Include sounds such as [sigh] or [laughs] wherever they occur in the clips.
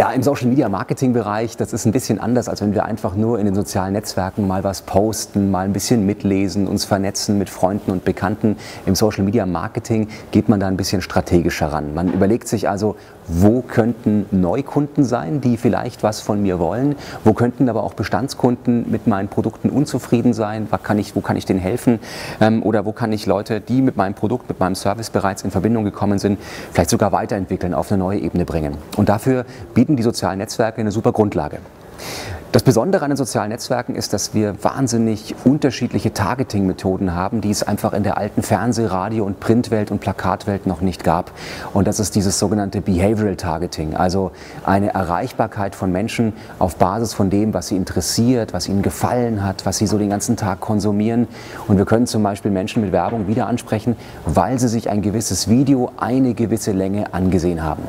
Ja, im Social Media Marketing Bereich, das ist ein bisschen anders, als wenn wir einfach nur in den sozialen Netzwerken mal was posten, mal ein bisschen mitlesen, uns vernetzen mit Freunden und Bekannten. Im Social Media Marketing geht man da ein bisschen strategischer ran. Man überlegt sich also, wo könnten Neukunden sein, die vielleicht was von mir wollen, wo könnten aber auch Bestandskunden mit meinen Produkten unzufrieden sein, wo kann ich, wo kann ich denen helfen ähm, oder wo kann ich Leute, die mit meinem Produkt, mit meinem Service bereits in Verbindung gekommen sind, vielleicht sogar weiterentwickeln, auf eine neue Ebene bringen. Und dafür bieten die sozialen Netzwerke eine super Grundlage. Das Besondere an den sozialen Netzwerken ist, dass wir wahnsinnig unterschiedliche Targeting-Methoden haben, die es einfach in der alten Fernseh-, Radio- und Printwelt und Plakatwelt noch nicht gab. Und das ist dieses sogenannte Behavioral Targeting, also eine Erreichbarkeit von Menschen auf Basis von dem, was sie interessiert, was ihnen gefallen hat, was sie so den ganzen Tag konsumieren. Und wir können zum Beispiel Menschen mit Werbung wieder ansprechen, weil sie sich ein gewisses Video eine gewisse Länge angesehen haben.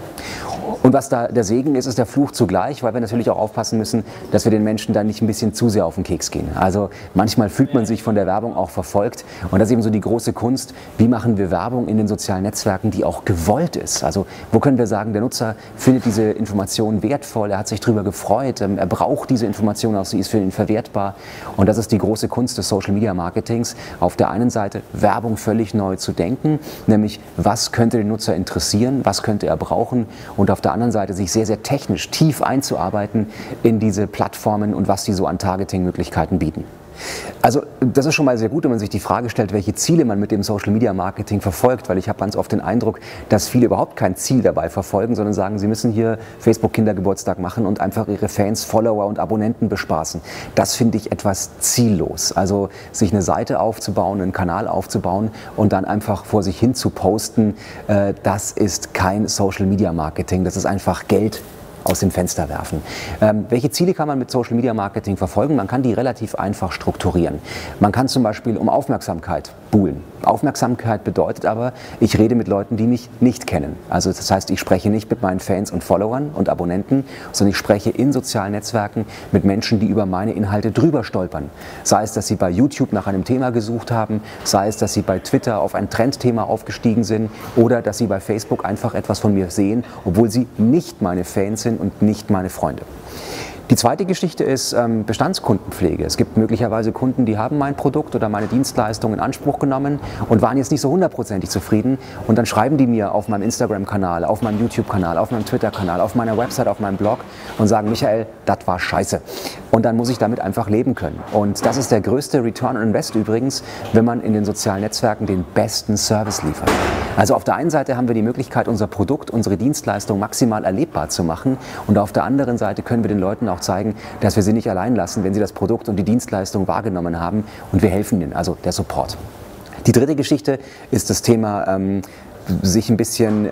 Und was da der Segen ist, ist der Fluch zugleich, weil wir natürlich auch aufpassen müssen, dass wir den Menschen dann nicht ein bisschen zu sehr auf den Keks gehen. Also manchmal fühlt man sich von der Werbung auch verfolgt. Und das ist eben so die große Kunst. Wie machen wir Werbung in den sozialen Netzwerken, die auch gewollt ist? Also wo können wir sagen, der Nutzer findet diese Information wertvoll, er hat sich darüber gefreut, ähm, er braucht diese Information auch, sie ist für ihn verwertbar. Und das ist die große Kunst des Social Media Marketings. Auf der einen Seite Werbung völlig neu zu denken, nämlich was könnte den Nutzer interessieren, was könnte er brauchen und auf der der anderen Seite sich sehr, sehr technisch tief einzuarbeiten in diese Plattformen und was sie so an Targeting-Möglichkeiten bieten. Also das ist schon mal sehr gut, wenn man sich die Frage stellt, welche Ziele man mit dem Social Media Marketing verfolgt, weil ich habe ganz oft den Eindruck, dass viele überhaupt kein Ziel dabei verfolgen, sondern sagen, sie müssen hier Facebook Kindergeburtstag machen und einfach ihre Fans, Follower und Abonnenten bespaßen. Das finde ich etwas ziellos. Also sich eine Seite aufzubauen, einen Kanal aufzubauen und dann einfach vor sich hin zu posten, äh, das ist kein Social Media Marketing, das ist einfach Geld aus dem Fenster werfen. Ähm, welche Ziele kann man mit Social Media Marketing verfolgen? Man kann die relativ einfach strukturieren. Man kann zum Beispiel um Aufmerksamkeit buhlen. Aufmerksamkeit bedeutet aber, ich rede mit Leuten, die mich nicht kennen. Also das heißt, ich spreche nicht mit meinen Fans und Followern und Abonnenten, sondern ich spreche in sozialen Netzwerken mit Menschen, die über meine Inhalte drüber stolpern. Sei es, dass sie bei YouTube nach einem Thema gesucht haben, sei es, dass sie bei Twitter auf ein Trendthema aufgestiegen sind oder dass sie bei Facebook einfach etwas von mir sehen, obwohl sie nicht meine Fans sind und nicht meine Freunde. Die zweite Geschichte ist ähm, Bestandskundenpflege. Es gibt möglicherweise Kunden, die haben mein Produkt oder meine Dienstleistung in Anspruch genommen und waren jetzt nicht so hundertprozentig zufrieden. Und dann schreiben die mir auf meinem Instagram-Kanal, auf meinem YouTube-Kanal, auf meinem Twitter-Kanal, auf meiner Website, auf meinem Blog und sagen, Michael, das war scheiße. Und dann muss ich damit einfach leben können. Und das ist der größte Return on Invest übrigens, wenn man in den sozialen Netzwerken den besten Service liefert. Also auf der einen Seite haben wir die Möglichkeit, unser Produkt, unsere Dienstleistung maximal erlebbar zu machen. Und auf der anderen Seite können wir den Leuten auch zeigen, dass wir sie nicht allein lassen, wenn sie das Produkt und die Dienstleistung wahrgenommen haben. Und wir helfen ihnen, also der Support. Die dritte Geschichte ist das Thema ähm, sich ein bisschen äh,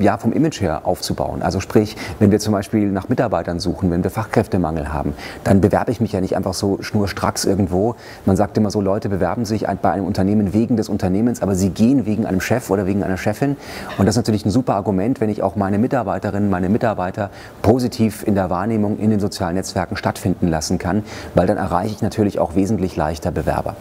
ja, vom Image her aufzubauen. Also sprich, wenn wir zum Beispiel nach Mitarbeitern suchen, wenn wir Fachkräftemangel haben, dann bewerbe ich mich ja nicht einfach so schnurstracks irgendwo. Man sagt immer so, Leute bewerben sich bei einem Unternehmen wegen des Unternehmens, aber sie gehen wegen einem Chef oder wegen einer Chefin. Und das ist natürlich ein super Argument, wenn ich auch meine Mitarbeiterinnen, meine Mitarbeiter positiv in der Wahrnehmung in den sozialen Netzwerken stattfinden lassen kann, weil dann erreiche ich natürlich auch wesentlich leichter Bewerber.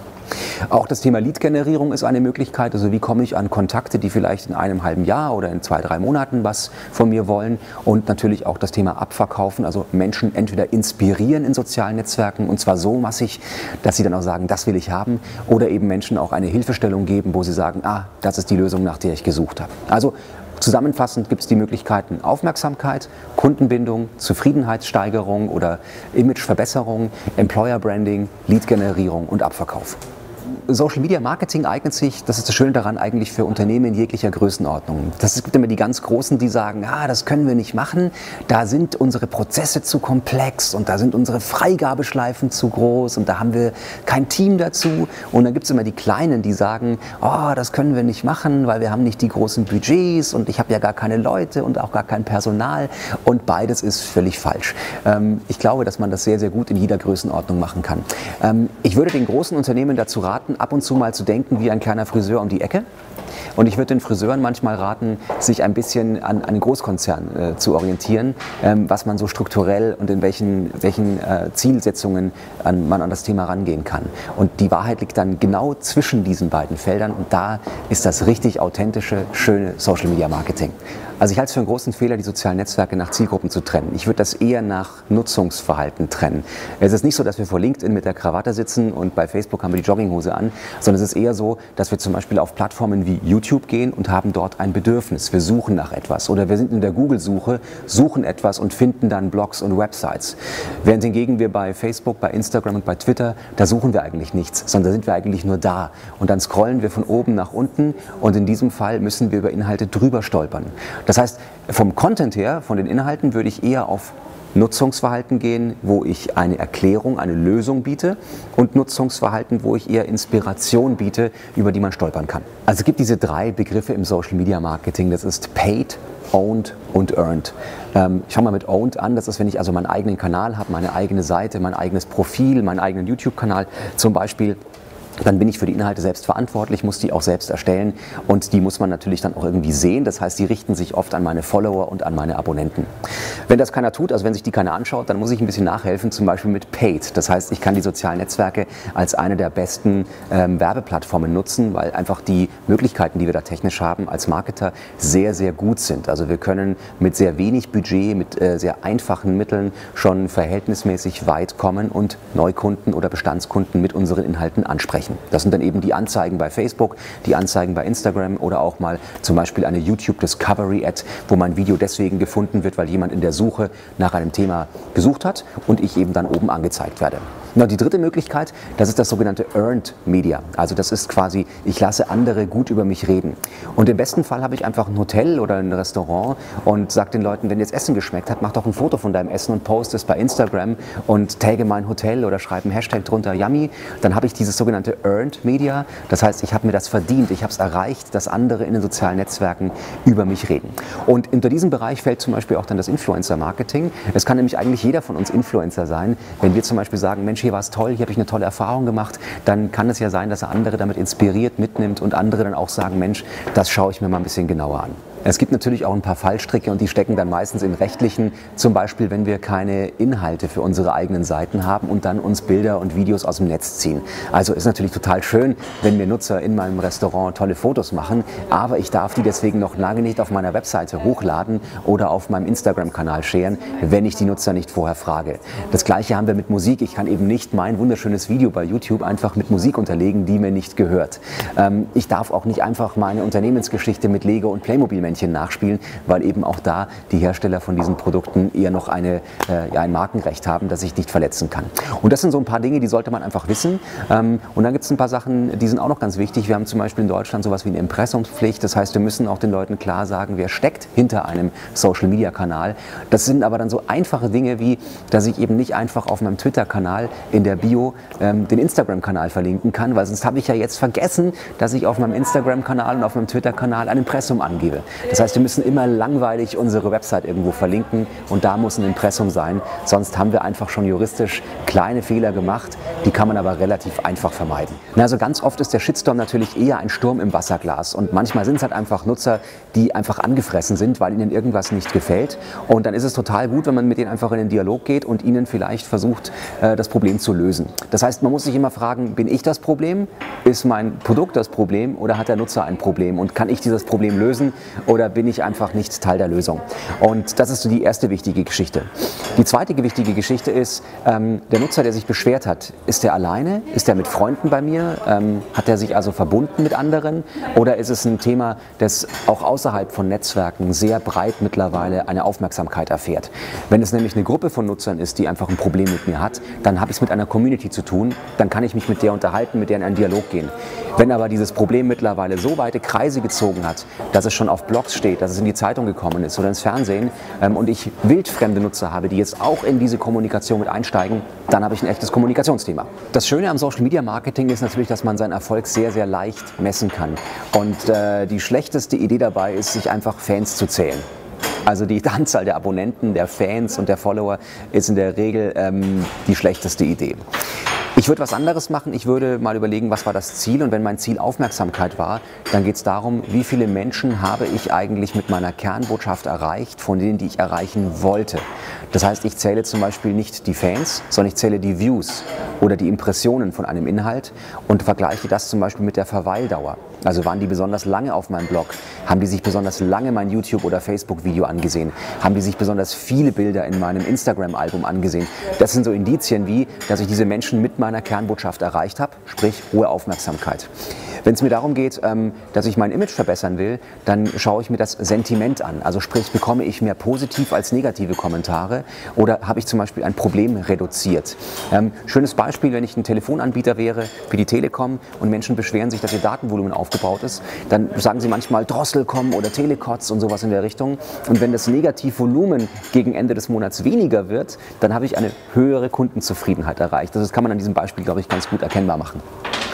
Auch das Thema Lead-Generierung ist eine Möglichkeit. Also wie komme ich an Kontakte, die vielleicht in einem halben Jahr oder in zwei, drei Monaten was von mir wollen. Und natürlich auch das Thema Abverkaufen, also Menschen entweder inspirieren in sozialen Netzwerken und zwar so massig, dass sie dann auch sagen, das will ich haben. Oder eben Menschen auch eine Hilfestellung geben, wo sie sagen, ah, das ist die Lösung, nach der ich gesucht habe. Also Zusammenfassend gibt es die Möglichkeiten Aufmerksamkeit, Kundenbindung, Zufriedenheitssteigerung oder Imageverbesserung, Employer Branding, Lead-Generierung und Abverkauf. Social Media Marketing eignet sich, das ist das Schöne daran, eigentlich für Unternehmen in jeglicher Größenordnung. Das gibt immer die ganz Großen, die sagen, ah, das können wir nicht machen, da sind unsere Prozesse zu komplex und da sind unsere Freigabeschleifen zu groß und da haben wir kein Team dazu. Und dann gibt es immer die Kleinen, die sagen, oh, das können wir nicht machen, weil wir haben nicht die großen Budgets und ich habe ja gar keine Leute und auch gar kein Personal. Und beides ist völlig falsch. Ähm, ich glaube, dass man das sehr, sehr gut in jeder Größenordnung machen kann. Ähm, ich würde den großen Unternehmen dazu raten, ab und zu mal zu denken wie ein kleiner Friseur um die Ecke. Und ich würde den Friseuren manchmal raten, sich ein bisschen an, den Großkonzern äh, zu orientieren, ähm, was man so strukturell und in welchen, welchen äh, Zielsetzungen an, man an das Thema rangehen kann. Und die Wahrheit liegt dann genau zwischen diesen beiden Feldern und da ist das richtig authentische, schöne Social Media Marketing. Also ich halte es für einen großen Fehler, die sozialen Netzwerke nach Zielgruppen zu trennen. Ich würde das eher nach Nutzungsverhalten trennen. Es ist nicht so, dass wir vor LinkedIn mit der Krawatte sitzen und bei Facebook haben wir die Jogginghose an, sondern es ist eher so, dass wir zum Beispiel auf Plattformen wie YouTube gehen und haben dort ein Bedürfnis. Wir suchen nach etwas oder wir sind in der Google-Suche, suchen etwas und finden dann Blogs und Websites. Während hingegen wir bei Facebook, bei Instagram und bei Twitter, da suchen wir eigentlich nichts, sondern da sind wir eigentlich nur da. Und dann scrollen wir von oben nach unten und in diesem Fall müssen wir über Inhalte drüber stolpern. Das heißt, vom Content her, von den Inhalten, würde ich eher auf Nutzungsverhalten gehen, wo ich eine Erklärung, eine Lösung biete und Nutzungsverhalten, wo ich eher Inspiration biete, über die man stolpern kann. Also es gibt diese drei Begriffe im Social Media Marketing. Das ist Paid, Owned und Earned. Ähm, ich fange mal mit Owned an. Das ist, wenn ich also meinen eigenen Kanal habe, meine eigene Seite, mein eigenes Profil, meinen eigenen YouTube-Kanal zum Beispiel dann bin ich für die Inhalte selbst verantwortlich, muss die auch selbst erstellen und die muss man natürlich dann auch irgendwie sehen. Das heißt, die richten sich oft an meine Follower und an meine Abonnenten. Wenn das keiner tut, also wenn sich die keiner anschaut, dann muss ich ein bisschen nachhelfen, zum Beispiel mit Paid. Das heißt, ich kann die sozialen Netzwerke als eine der besten ähm, Werbeplattformen nutzen, weil einfach die Möglichkeiten, die wir da technisch haben als Marketer, sehr, sehr gut sind. Also wir können mit sehr wenig Budget, mit äh, sehr einfachen Mitteln schon verhältnismäßig weit kommen und Neukunden oder Bestandskunden mit unseren Inhalten ansprechen erreichen. Das sind dann eben die Anzeigen bei Facebook, die Anzeigen bei Instagram oder auch mal zum Beispiel eine YouTube Discovery Ad, wo mein Video deswegen gefunden wird, weil jemand in der Suche nach einem Thema gesucht hat und ich eben dann oben angezeigt werde. Na, die dritte Möglichkeit, das ist das sogenannte Earned Media. Also das ist quasi, ich lasse andere gut über mich reden. Und im besten Fall habe ich einfach ein Hotel oder ein Restaurant und sage den Leuten, wenn dir das Essen geschmeckt hat, mach doch ein Foto von deinem Essen und post es bei Instagram und tagge mein Hotel oder schreibe einen Hashtag drunter, Yummy. Dann habe ich dieses sogenannte Earned Media. Das heißt, ich habe mir das verdient, ich habe es erreicht, dass andere in den sozialen Netzwerken über mich reden. Und unter diesem Bereich fällt zum Beispiel auch dann das Influencer-Marketing. Es kann nämlich eigentlich jeder von uns Influencer sein, wenn wir zum Beispiel sagen, Mensch, hier war es toll, hier habe ich eine tolle Erfahrung gemacht, dann kann es ja sein, dass er andere damit inspiriert, mitnimmt und andere dann auch sagen, Mensch, das schaue ich mir mal ein bisschen genauer an. Es gibt natürlich auch ein paar Fallstricke und die stecken dann meistens in rechtlichen, zum Beispiel wenn wir keine Inhalte für unsere eigenen Seiten haben und dann uns Bilder und Videos aus dem Netz ziehen. Also ist natürlich total schön, wenn mir Nutzer in meinem Restaurant tolle Fotos machen, aber ich darf die deswegen noch lange nicht auf meiner Webseite hochladen oder auf meinem Instagram-Kanal scheren, wenn ich die Nutzer nicht vorher frage. Das gleiche haben wir mit Musik. Ich kann eben nicht mein wunderschönes Video bei YouTube einfach mit Musik unterlegen, die mir nicht gehört. Ähm, ich darf auch nicht einfach meine Unternehmensgeschichte mit Lego und Playmobil Männchen nachspielen, weil eben auch da die Hersteller von diesen Produkten eher noch eine, äh, ja, ein Markenrecht haben, das ich nicht verletzen kann. Und das sind so ein paar Dinge, die sollte man einfach wissen. Ähm, und dann gibt es ein paar Sachen, die sind auch noch ganz wichtig. Wir haben zum Beispiel in Deutschland sowas wie eine Impressumspflicht. Das heißt, wir müssen auch den Leuten klar sagen, wer steckt hinter einem Social-Media-Kanal. Das sind aber dann so einfache Dinge wie, dass ich eben nicht einfach auf meinem Twitter-Kanal in der Bio ähm, den Instagram-Kanal verlinken kann, weil sonst habe ich ja jetzt vergessen, dass ich auf meinem Instagram-Kanal und auf meinem Twitter-Kanal ein Impressum angebe. Das heißt, wir müssen immer langweilig unsere Website irgendwo verlinken und da muss ein Impressum sein. Sonst haben wir einfach schon juristisch kleine Fehler gemacht, die kann man aber relativ einfach vermeiden. Also ganz oft ist der Shitstorm natürlich eher ein Sturm im Wasserglas und manchmal sind es halt einfach Nutzer, die einfach angefressen sind, weil ihnen irgendwas nicht gefällt. Und dann ist es total gut, wenn man mit denen einfach in den Dialog geht und ihnen vielleicht versucht, äh, das Problem zu lösen. Das heißt, man muss sich immer fragen, bin ich das Problem? Ist mein Produkt das Problem oder hat der Nutzer ein Problem? Und kann ich dieses Problem lösen oder bin ich einfach nicht Teil der Lösung? Und das ist so die erste wichtige Geschichte. Die zweite wichtige Geschichte ist, ähm, der Nutzer, der sich beschwert hat, ist er alleine? Ist er mit Freunden bei mir? Ähm, hat er sich also verbunden mit anderen? Oder ist es ein Thema, das auch außerhalb von Netzwerken sehr breit mittlerweile eine Aufmerksamkeit erfährt? Wenn es nämlich eine Gruppe von Nutzern ist, die einfach ein Problem mit mir hat, dann habe ich es mit einer Community zu tun, dann kann ich mich mit der unterhalten, mit der in einen Dialog gehen. Wenn aber dieses Problem mittlerweile so weite Kreise gezogen hat, dass es schon auf Blogs steht, dass es in die Zeitung gekommen ist oder ins Fernsehen ähm, und ich wildfremde Nutzer habe, die jetzt auch in diese Kommunikation mit einsteigen, dann habe ich ein echtes Kommunikationsthema. Das Schöne am Social Media Marketing ist natürlich, dass man seinen Erfolg sehr, sehr leicht messen kann. Und äh, die schlechteste Idee dabei ist, sich einfach Fans zu zählen. Also die [laughs] Anzahl der Abonnenten, der Fans und der Follower ist in der Regel ähm, die schlechteste Idee. Ich würde was anderes machen. Ich würde mal überlegen, was war das Ziel. Und wenn mein Ziel Aufmerksamkeit war, dann geht es darum, wie viele Menschen habe ich eigentlich mit meiner Kernbotschaft erreicht, von denen, die ich erreichen wollte. Das heißt, ich zähle zum Beispiel nicht die Fans, sondern ich zähle die Views oder die Impressionen von einem Inhalt und vergleiche das zum Beispiel mit der Verweildauer. Also waren die besonders lange auf meinem Blog? Haben die sich besonders lange mein YouTube- oder Facebook-Video angesehen? Haben die sich besonders viele Bilder in meinem Instagram-Album angesehen? Das sind so Indizien wie, dass ich diese Menschen mit meiner Kernbotschaft erreicht habe, sprich hohe Aufmerksamkeit. Wenn es mir darum geht, ähm, dass ich mein Image verbessern will, dann schaue ich mir das Sentiment an. Also sprich, bekomme ich mehr positiv als negative Kommentare oder habe ich zum Beispiel ein Problem reduziert. Ähm, schönes Beispiel, wenn ich ein Telefonanbieter wäre wie die Telekom und Menschen beschweren sich, dass ihr Datenvolumen aufgebaut ist, dann sagen sie manchmal Drosselcom oder Telekots und sowas in der Richtung. Und wenn das Negativvolumen gegen Ende des Monats weniger wird, dann habe ich eine höhere Kundenzufriedenheit erreicht. Das kann man an diesem Beispiel, glaube ich, ganz gut erkennbar machen.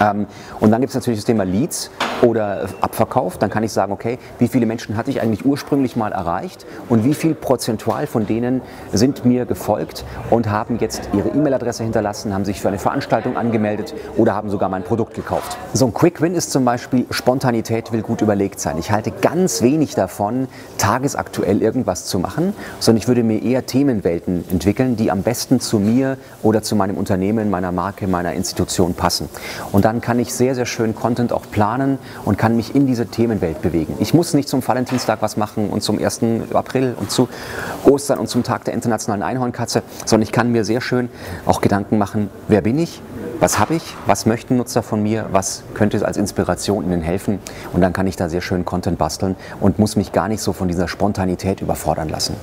Ähm, und dann gibt es natürlich das Thema Leads oder Abverkauf. Dann kann ich sagen, okay, wie viele Menschen hatte ich eigentlich ursprünglich mal erreicht und wie viel prozentual von denen sind mir gefolgt und haben jetzt ihre E-Mail-Adresse hinterlassen, haben sich für eine Veranstaltung angemeldet oder haben sogar mein Produkt gekauft. So ein Quick Win ist zum Beispiel, Spontanität will gut überlegt sein. Ich halte ganz wenig davon, tagesaktuell irgendwas zu machen, sondern ich würde mir eher Themenwelten entwickeln, die am besten zu mir oder zu meinem Unternehmen, meiner Marke, meiner Institution passen. Und dann kann ich sehr, sehr schön Content auch planen und kann mich in diese Themenwelt bewegen. Ich muss nicht zum Valentinstag was machen und zum 1. April und zu Ostern und zum Tag der internationalen Einhornkatze, sondern ich kann mir sehr schön auch Gedanken machen, wer bin ich, was habe ich, was möchten Nutzer von mir, was könnte als Inspiration ihnen helfen und dann kann ich da sehr schön Content basteln und muss mich gar nicht so von dieser Spontanität überfordern lassen.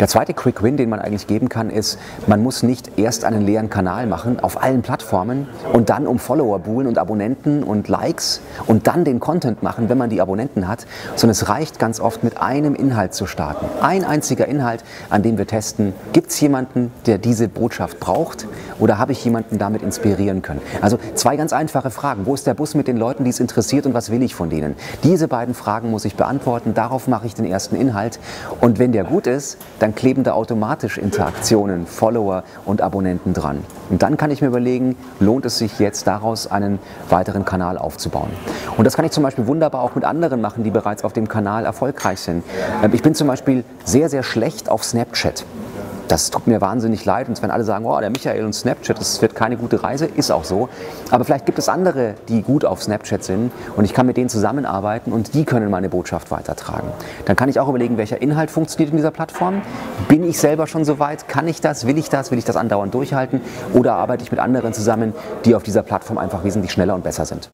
Der zweite Quick Win, den man eigentlich geben kann, ist, man muss nicht erst einen leeren Kanal machen auf allen Plattformen und dann um Follower buhlen und Abonnenten und Likes und dann den Content machen, wenn man die Abonnenten hat, sondern es reicht ganz oft mit einem Inhalt zu starten. Ein einziger Inhalt, an dem wir testen, gibt es jemanden, der diese Botschaft braucht oder habe ich jemanden damit inspirieren können? Also zwei ganz einfache Fragen. Wo ist der Bus mit den Leuten, die es interessiert und was will ich von denen? Diese beiden Fragen muss ich beantworten, darauf mache ich den ersten Inhalt und wenn der gut ist, dann kleben da automatisch Interaktionen, Follower und Abonnenten dran. Und dann kann ich mir überlegen, lohnt es sich jetzt daraus einen weiteren Kanal aufzubauen. Und das kann ich zum Beispiel wunderbar auch mit anderen machen, die bereits auf dem Kanal erfolgreich sind. Ähm, ich bin zum Beispiel sehr, sehr schlecht auf Snapchat. Das tut mir wahnsinnig leid. Und wenn alle sagen, oh, der Michael und Snapchat, das wird keine gute Reise, ist auch so. Aber vielleicht gibt es andere, die gut auf Snapchat sind und ich kann mit denen zusammenarbeiten und die können meine Botschaft weitertragen. Dann kann ich auch überlegen, welcher Inhalt funktioniert in dieser Plattform. Bin ich selber schon so weit? Kann ich das? Will ich das? Will ich das andauernd durchhalten? Oder arbeite ich mit anderen zusammen, die auf dieser Plattform einfach wesentlich schneller und besser sind?